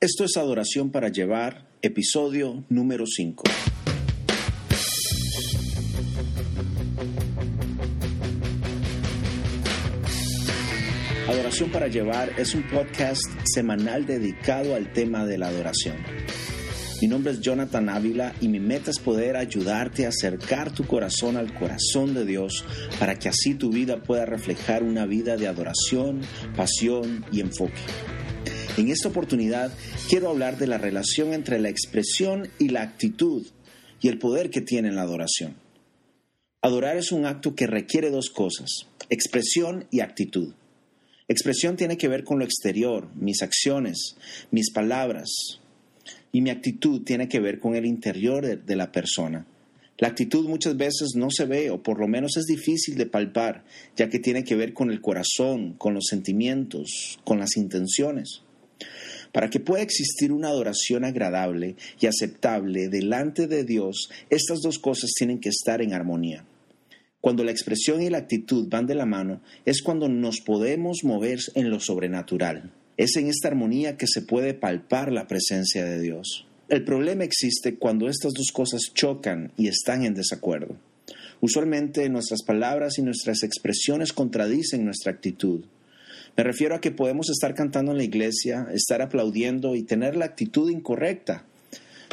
Esto es Adoración para Llevar, episodio número 5. Adoración para Llevar es un podcast semanal dedicado al tema de la adoración. Mi nombre es Jonathan Ávila y mi meta es poder ayudarte a acercar tu corazón al corazón de Dios para que así tu vida pueda reflejar una vida de adoración, pasión y enfoque. En esta oportunidad quiero hablar de la relación entre la expresión y la actitud y el poder que tiene la adoración. Adorar es un acto que requiere dos cosas, expresión y actitud. Expresión tiene que ver con lo exterior, mis acciones, mis palabras, y mi actitud tiene que ver con el interior de, la persona. La actitud muchas veces no se ve o por lo menos es difícil de palpar, ya que tiene que ver con el corazón, con los sentimientos, con las intenciones. Para que pueda existir una adoración agradable y aceptable delante de Dios, estas dos cosas tienen que estar en armonía. Cuando la expresión y la actitud van de la mano, es cuando nos podemos mover en lo sobrenatural. Es en esta armonía que se puede palpar la presencia de Dios. El problema existe cuando estas dos cosas chocan y están en desacuerdo. Usualmente nuestras palabras y nuestras expresiones contradicen nuestra actitud. Me refiero a que podemos estar cantando en la iglesia, estar aplaudiendo y tener la actitud incorrecta.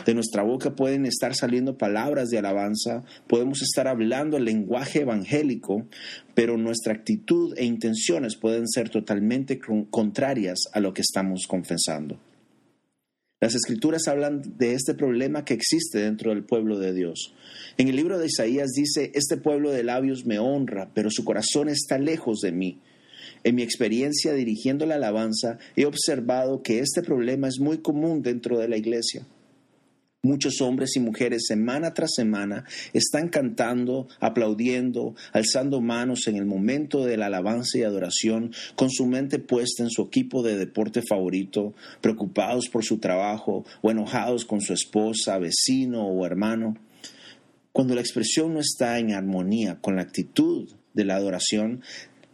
De nuestra boca pueden estar saliendo palabras de alabanza, podemos estar hablando el lenguaje evangélico, pero nuestra actitud e intenciones pueden ser totalmente contrarias a lo que estamos confesando. Las escrituras hablan de este problema que existe dentro del pueblo de Dios. En el libro de Isaías dice, este pueblo de labios me honra, pero su corazón está lejos de mí. En mi experiencia dirigiendo la alabanza, he observado que este problema es muy común dentro de la iglesia. Muchos hombres y mujeres semana tras semana están cantando, aplaudiendo, alzando manos en el momento de la alabanza y adoración, con su mente puesta en su equipo de deporte favorito, preocupados por su trabajo o enojados con su esposa, vecino o hermano. Cuando la expresión no está en armonía con la actitud de la adoración,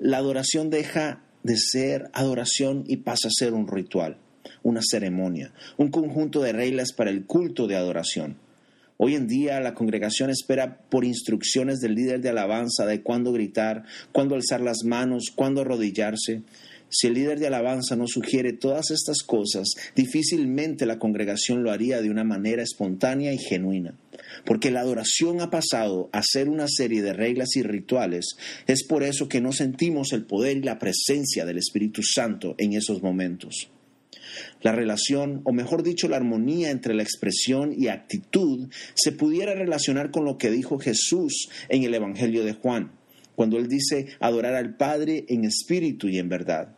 la adoración deja de ser adoración y pasa a ser un ritual, una ceremonia, un conjunto de reglas para el culto de adoración. Hoy en día la congregación espera por instrucciones del líder de alabanza de cuándo gritar, cuándo alzar las manos, cuándo arrodillarse. Si el líder de alabanza no sugiere todas estas cosas, difícilmente la congregación lo haría de una manera espontánea y genuina porque la adoración ha pasado a ser una serie de reglas y rituales, es por eso que no sentimos el poder y la presencia del Espíritu Santo en esos momentos. La relación, o mejor dicho, la armonía entre la expresión y actitud se pudiera relacionar con lo que dijo Jesús en el Evangelio de Juan, cuando él dice adorar al Padre en espíritu y en verdad.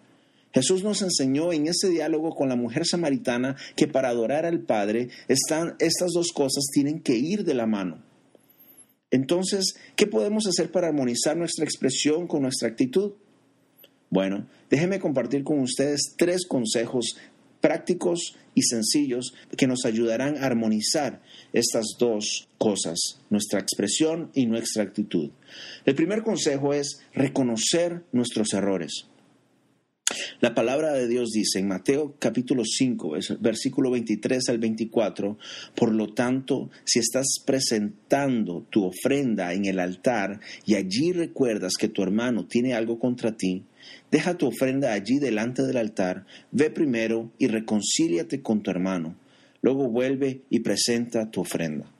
Jesús nos enseñó en ese diálogo con la mujer samaritana que para adorar al Padre están, estas dos cosas tienen que ir de la mano. Entonces, ¿qué podemos hacer para armonizar nuestra expresión con nuestra actitud? Bueno, déjenme compartir con ustedes tres consejos prácticos y sencillos que nos ayudarán a armonizar estas dos cosas, nuestra expresión y nuestra actitud. El primer consejo es reconocer nuestros errores. La palabra de Dios dice en Mateo capítulo 5, versículo 23 al 24, por lo tanto, si estás presentando tu ofrenda en el altar y allí recuerdas que tu hermano tiene algo contra ti, deja tu ofrenda allí delante del altar, ve primero y reconcíliate con tu hermano, luego vuelve y presenta tu ofrenda.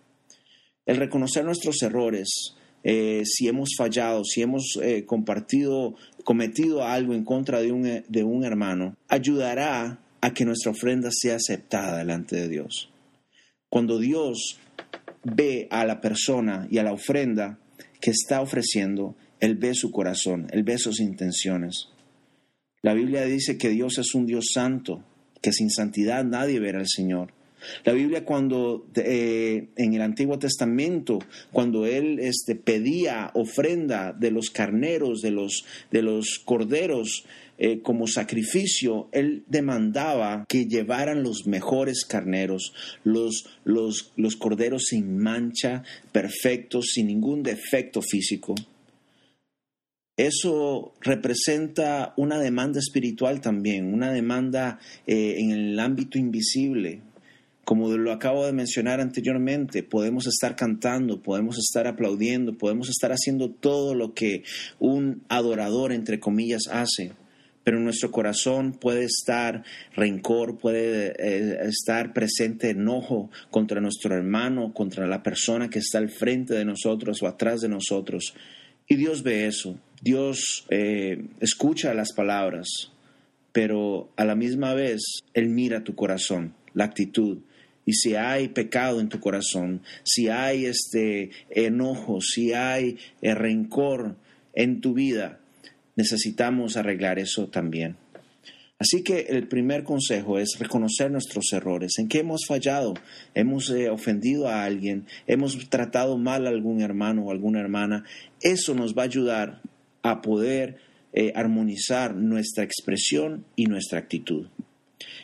El reconocer nuestros errores, eh, si hemos fallado, si hemos eh, compartido, cometido algo en contra de un, eh, de un hermano, ayudará a que nuestra ofrenda sea aceptada delante de Dios. Cuando Dios ve a la persona y a la ofrenda que está ofreciendo, Él ve su corazón, Él ve sus intenciones. La Biblia dice que Dios es un Dios santo, que sin santidad nadie verá al Señor. La Biblia cuando eh, en el Antiguo Testamento, cuando él este, pedía ofrenda de los carneros, de los, de los corderos, eh, como sacrificio, él demandaba que llevaran los mejores carneros, los, los, los corderos sin mancha, perfectos, sin ningún defecto físico. Eso representa una demanda espiritual también, una demanda eh, en el ámbito invisible. Como lo acabo de mencionar anteriormente, podemos estar cantando, podemos estar aplaudiendo, podemos estar haciendo todo lo que un adorador, entre comillas, hace pero en nuestro corazón puede estar rencor, puede eh, estar presente enojo contra nuestro hermano, contra la persona que está al frente de nosotros o atrás de nosotros. Y Dios ve eso, Dios eh, escucha las palabras, pero a la misma vez Él mira tu corazón, la actitud. Y si hay pecado en tu corazón, si hay este enojo, si hay eh, rencor en tu vida, necesitamos arreglar eso también. Así que el primer consejo es reconocer nuestros errores, en qué hemos fallado, hemos eh, ofendido a alguien, hemos tratado mal a algún hermano o alguna hermana. Eso nos va a ayudar a poder eh, armonizar nuestra expresión y nuestra actitud.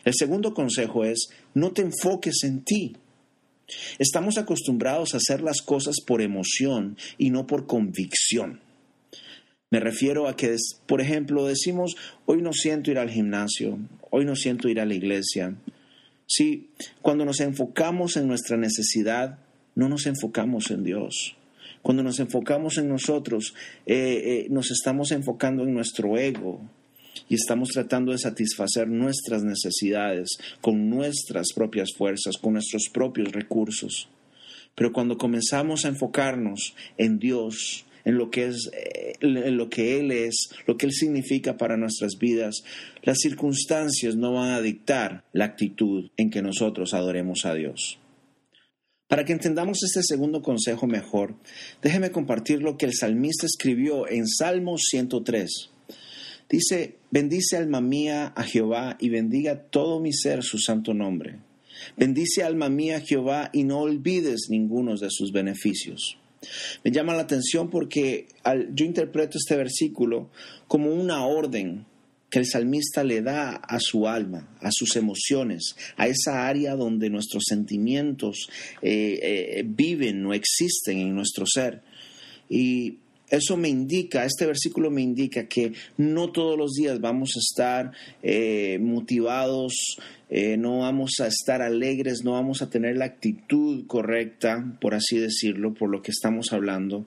El segundo consejo es no te enfoques en ti. Estamos acostumbrados a hacer las cosas por emoción y no por convicción. Me refiero a que, por ejemplo, decimos, hoy no siento ir al gimnasio, hoy no siento ir a la iglesia. Sí, cuando nos enfocamos en nuestra necesidad, no nos enfocamos en Dios. Cuando nos enfocamos en nosotros, eh, eh, nos estamos enfocando en nuestro ego y estamos tratando de satisfacer nuestras necesidades con nuestras propias fuerzas, con nuestros propios recursos. Pero cuando comenzamos a enfocarnos en Dios, en lo que es eh, en lo que él es, lo que él significa para nuestras vidas, las circunstancias no van a dictar la actitud en que nosotros adoremos a Dios. Para que entendamos este segundo consejo mejor, déjeme compartir lo que el salmista escribió en Salmos 103. Dice, bendice alma mía a Jehová y bendiga todo mi ser su santo nombre. Bendice alma mía a Jehová y no olvides ninguno de sus beneficios. Me llama la atención porque yo interpreto este versículo como una orden que el salmista le da a su alma, a sus emociones, a esa área donde nuestros sentimientos eh, eh, viven o existen en nuestro ser. Y eso me indica, este versículo me indica que no todos los días vamos a estar eh, motivados, eh, no vamos a estar alegres, no vamos a tener la actitud correcta, por así decirlo, por lo que estamos hablando.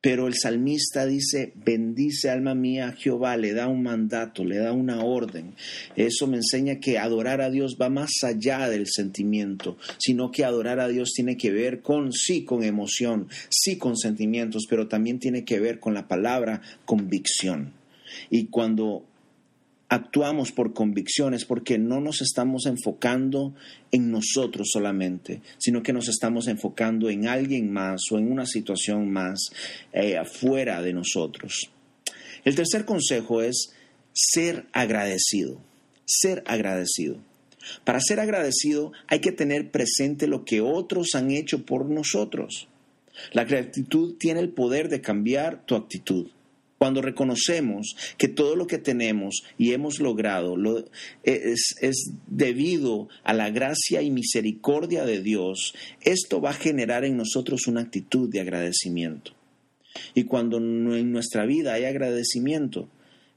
Pero el salmista dice, bendice alma mía Jehová, le da un mandato, le da una orden. Eso me enseña que adorar a Dios va más allá del sentimiento, sino que adorar a Dios tiene que ver con, sí, con emoción, sí, con sentimientos, pero también tiene que ver con la palabra convicción. Y cuando actuamos por convicciones porque no nos estamos enfocando en nosotros solamente, sino que nos estamos enfocando en alguien más o en una situación más eh, afuera de nosotros. El tercer consejo es ser agradecido, ser agradecido. Para ser agradecido hay que tener presente lo que otros han hecho por nosotros. La gratitud tiene el poder de cambiar tu actitud. Cuando reconocemos que todo lo que tenemos y hemos logrado es, es, debido a la gracia y misericordia de Dios, esto va a generar en nosotros una actitud de agradecimiento. Y cuando en nuestra vida hay agradecimiento,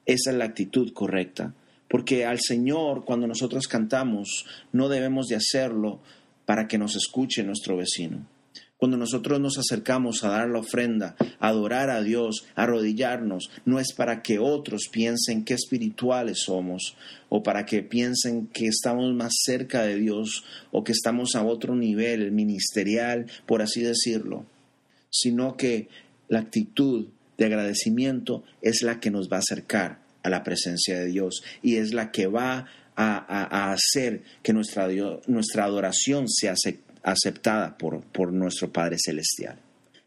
esa es la actitud correcta. Porque al Señor, cuando nosotros cantamos, no debemos de hacerlo para que nos escuche nuestro vecino. Cuando nosotros nos acercamos a dar la ofrenda, a adorar a Dios, a arrodillarnos, no es para que otros piensen qué espirituales somos o para que piensen que estamos más cerca de Dios o que estamos a otro nivel ministerial, por así decirlo, sino que la actitud de agradecimiento es la que nos va a acercar a la presencia de Dios y es la que va a, hacer que nuestra, nuestra adoración sea aceptada aceptada por, por nuestro Padre Celestial.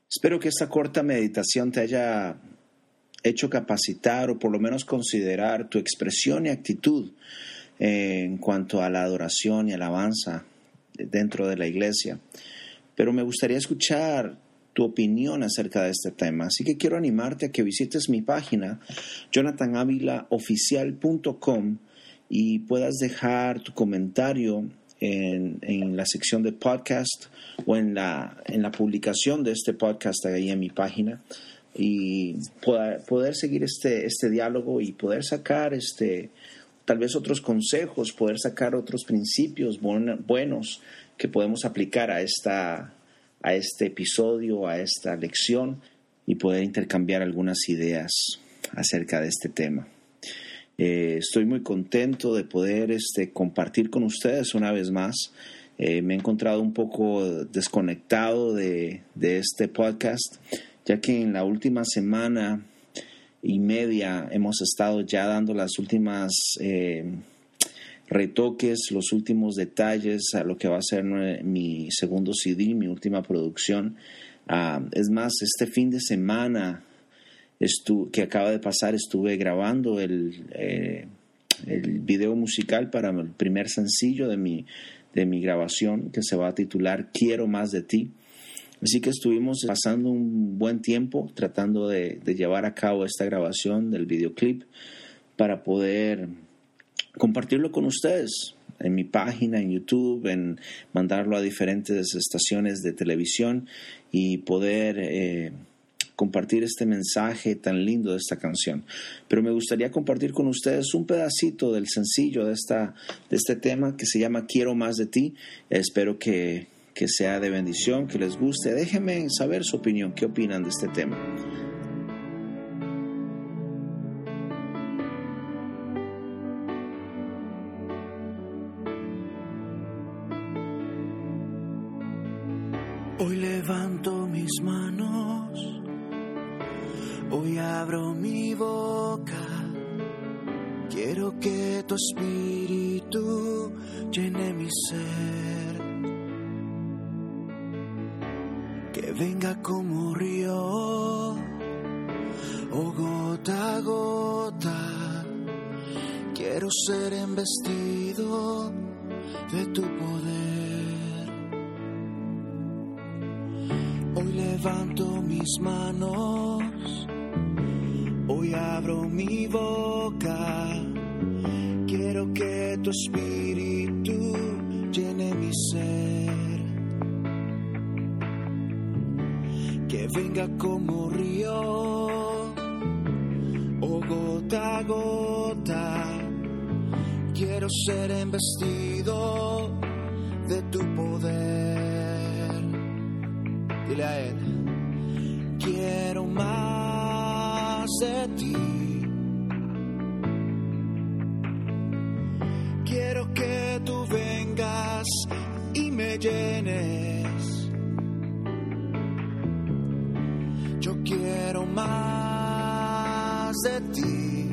Espero que esta corta meditación te haya hecho capacitar o por lo menos considerar tu expresión y actitud en cuanto a la adoración y alabanza dentro de la iglesia. Pero me gustaría escuchar tu opinión acerca de este tema. Así que quiero animarte a que visites mi página jonathanavilaoficial.com y puedas dejar tu comentario en, la sección de podcast o en la, en la publicación de este podcast ahí en mi página y poder, seguir este, este diálogo y poder sacar este, tal vez otros consejos, poder sacar otros principios buenos que podemos aplicar a, esta, a este episodio, a esta lección y poder intercambiar algunas ideas acerca de este tema. Eh, estoy muy contento de poder este, compartir con ustedes una vez más. Eh, me he encontrado un poco desconectado de, de este podcast, ya que en la última semana y media hemos estado ya dando las últimas eh, retoques, los últimos detalles a lo que va a ser mi segundo CD, mi última producción. Ah, es más, este fin de semana que acaba de pasar estuve grabando el, eh, el video musical para el primer sencillo de mi, de mi grabación que se va a titular Quiero más de ti. Así que estuvimos pasando un buen tiempo tratando de, llevar a cabo esta grabación del videoclip para poder compartirlo con ustedes en mi página, en YouTube, en mandarlo a diferentes estaciones de televisión y poder eh, compartir este mensaje tan lindo de esta canción. Pero me gustaría compartir con ustedes un pedacito del sencillo de, esta, de este tema que se llama Quiero más de ti. Espero que, que sea de bendición, que les guste. Déjenme saber su opinión, qué opinan de este tema. Quiero que tu espíritu llene mi ser. venga como río o gota a gota. Quiero ser embestido de tu poder. Hoy levanto mis manos, hoy abro mi boca. Quiero que tu espíritu llene mi ser. que venga como río o gota a gota. Quiero ser embestido de tu poder. Dile a él, tú vengas y me llenes quiero más de ti.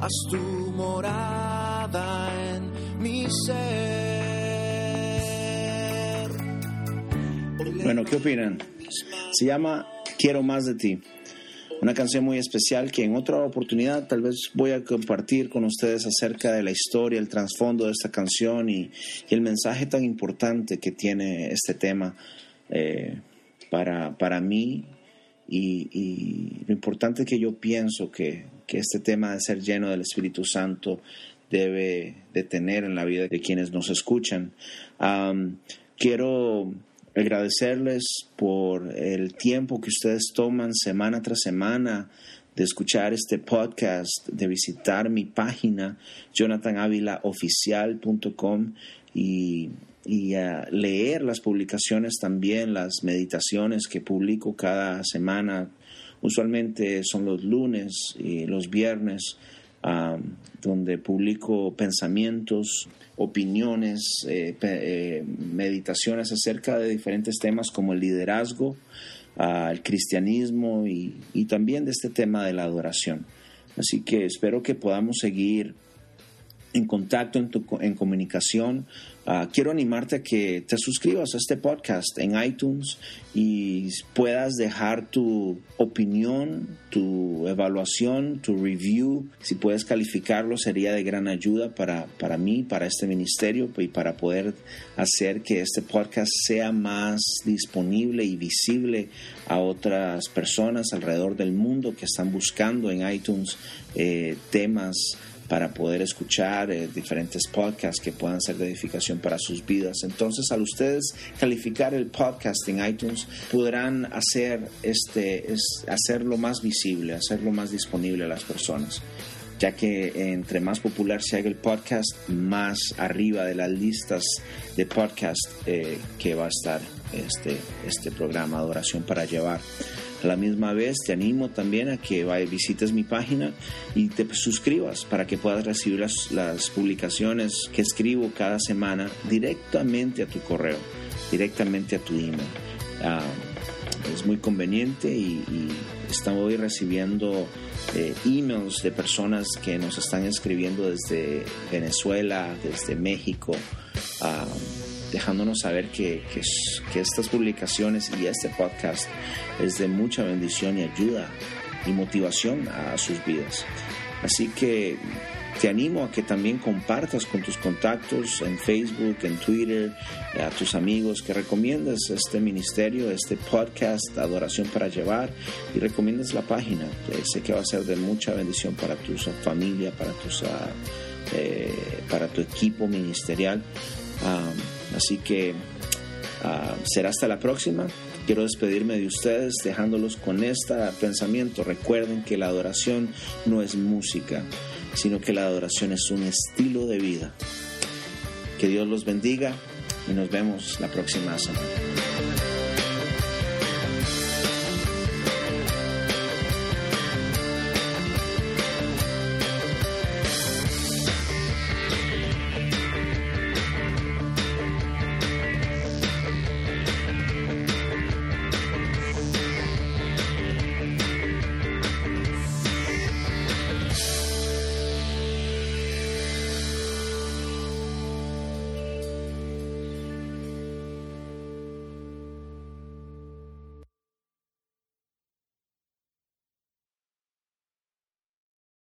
Haz tu morada en mi ser. Bueno, ¿qué opinan? Se llama Quiero más de ti. Una canción muy especial que en otra oportunidad tal vez voy a compartir con ustedes acerca de la historia, el trasfondo de esta canción y, y el mensaje tan importante que tiene este tema eh, para, para mí y, lo importante que yo pienso que, que, este tema de ser lleno del Espíritu Santo debe de tener en la vida de quienes nos escuchan. quiero agradecerles por el tiempo que ustedes toman semana tras semana de escuchar este podcast, de visitar mi página jonathanavilaoficial.com y y a leer las publicaciones también, las meditaciones que publico cada semana. Usualmente son los lunes y los viernes, donde publico pensamientos, opiniones, eh, eh, meditaciones acerca de diferentes temas como el liderazgo, el cristianismo y también de este tema de la adoración. Así que espero que podamos seguir en contacto, en, en comunicación. Ah, quiero animarte a que te suscribas a este podcast en iTunes y puedas dejar tu opinión, tu evaluación, tu review. Si puedes calificarlo sería de gran ayuda para, para mí, para este ministerio y para poder hacer que este podcast sea más disponible y visible a otras personas alrededor del mundo que están buscando en iTunes eh, temas para poder escuchar eh, diferentes podcasts que puedan ser de edificación para sus vidas. Entonces, al ustedes calificar el podcast en iTunes, podrán hacer este, es, hacerlo más visible, hacerlo más disponible a las personas ya que entre más popular se haga el podcast, más arriba de las listas de podcast eh, que va a estar este, este programa Adoración para Llevar. A la misma vez te animo también a que visites mi página y te suscribas para que puedas recibir las, publicaciones que escribo cada semana directamente a tu correo, directamente a tu email. Ah, es muy conveniente y, estamos hoy recibiendo eh, emails de personas que nos están escribiendo desde Venezuela, desde México. Ah, dejándonos saber que, que, estas publicaciones y este podcast es de mucha bendición y ayuda y motivación a sus vidas. Así que te animo a que también compartas con tus contactos en Facebook, en Twitter, a tus amigos, que recomiendes este ministerio, este podcast, Adoración para Llevar, y recomiendes la página. sé que va a ser de mucha bendición para tu familia, para, tus, eh, para tu equipo ministerial. Ah, así que ah, será hasta la próxima. Quiero despedirme de ustedes dejándolos con este pensamiento. Recuerden que la adoración no es música, sino que la adoración es un estilo de vida. Que Dios los bendiga y nos vemos la próxima semana.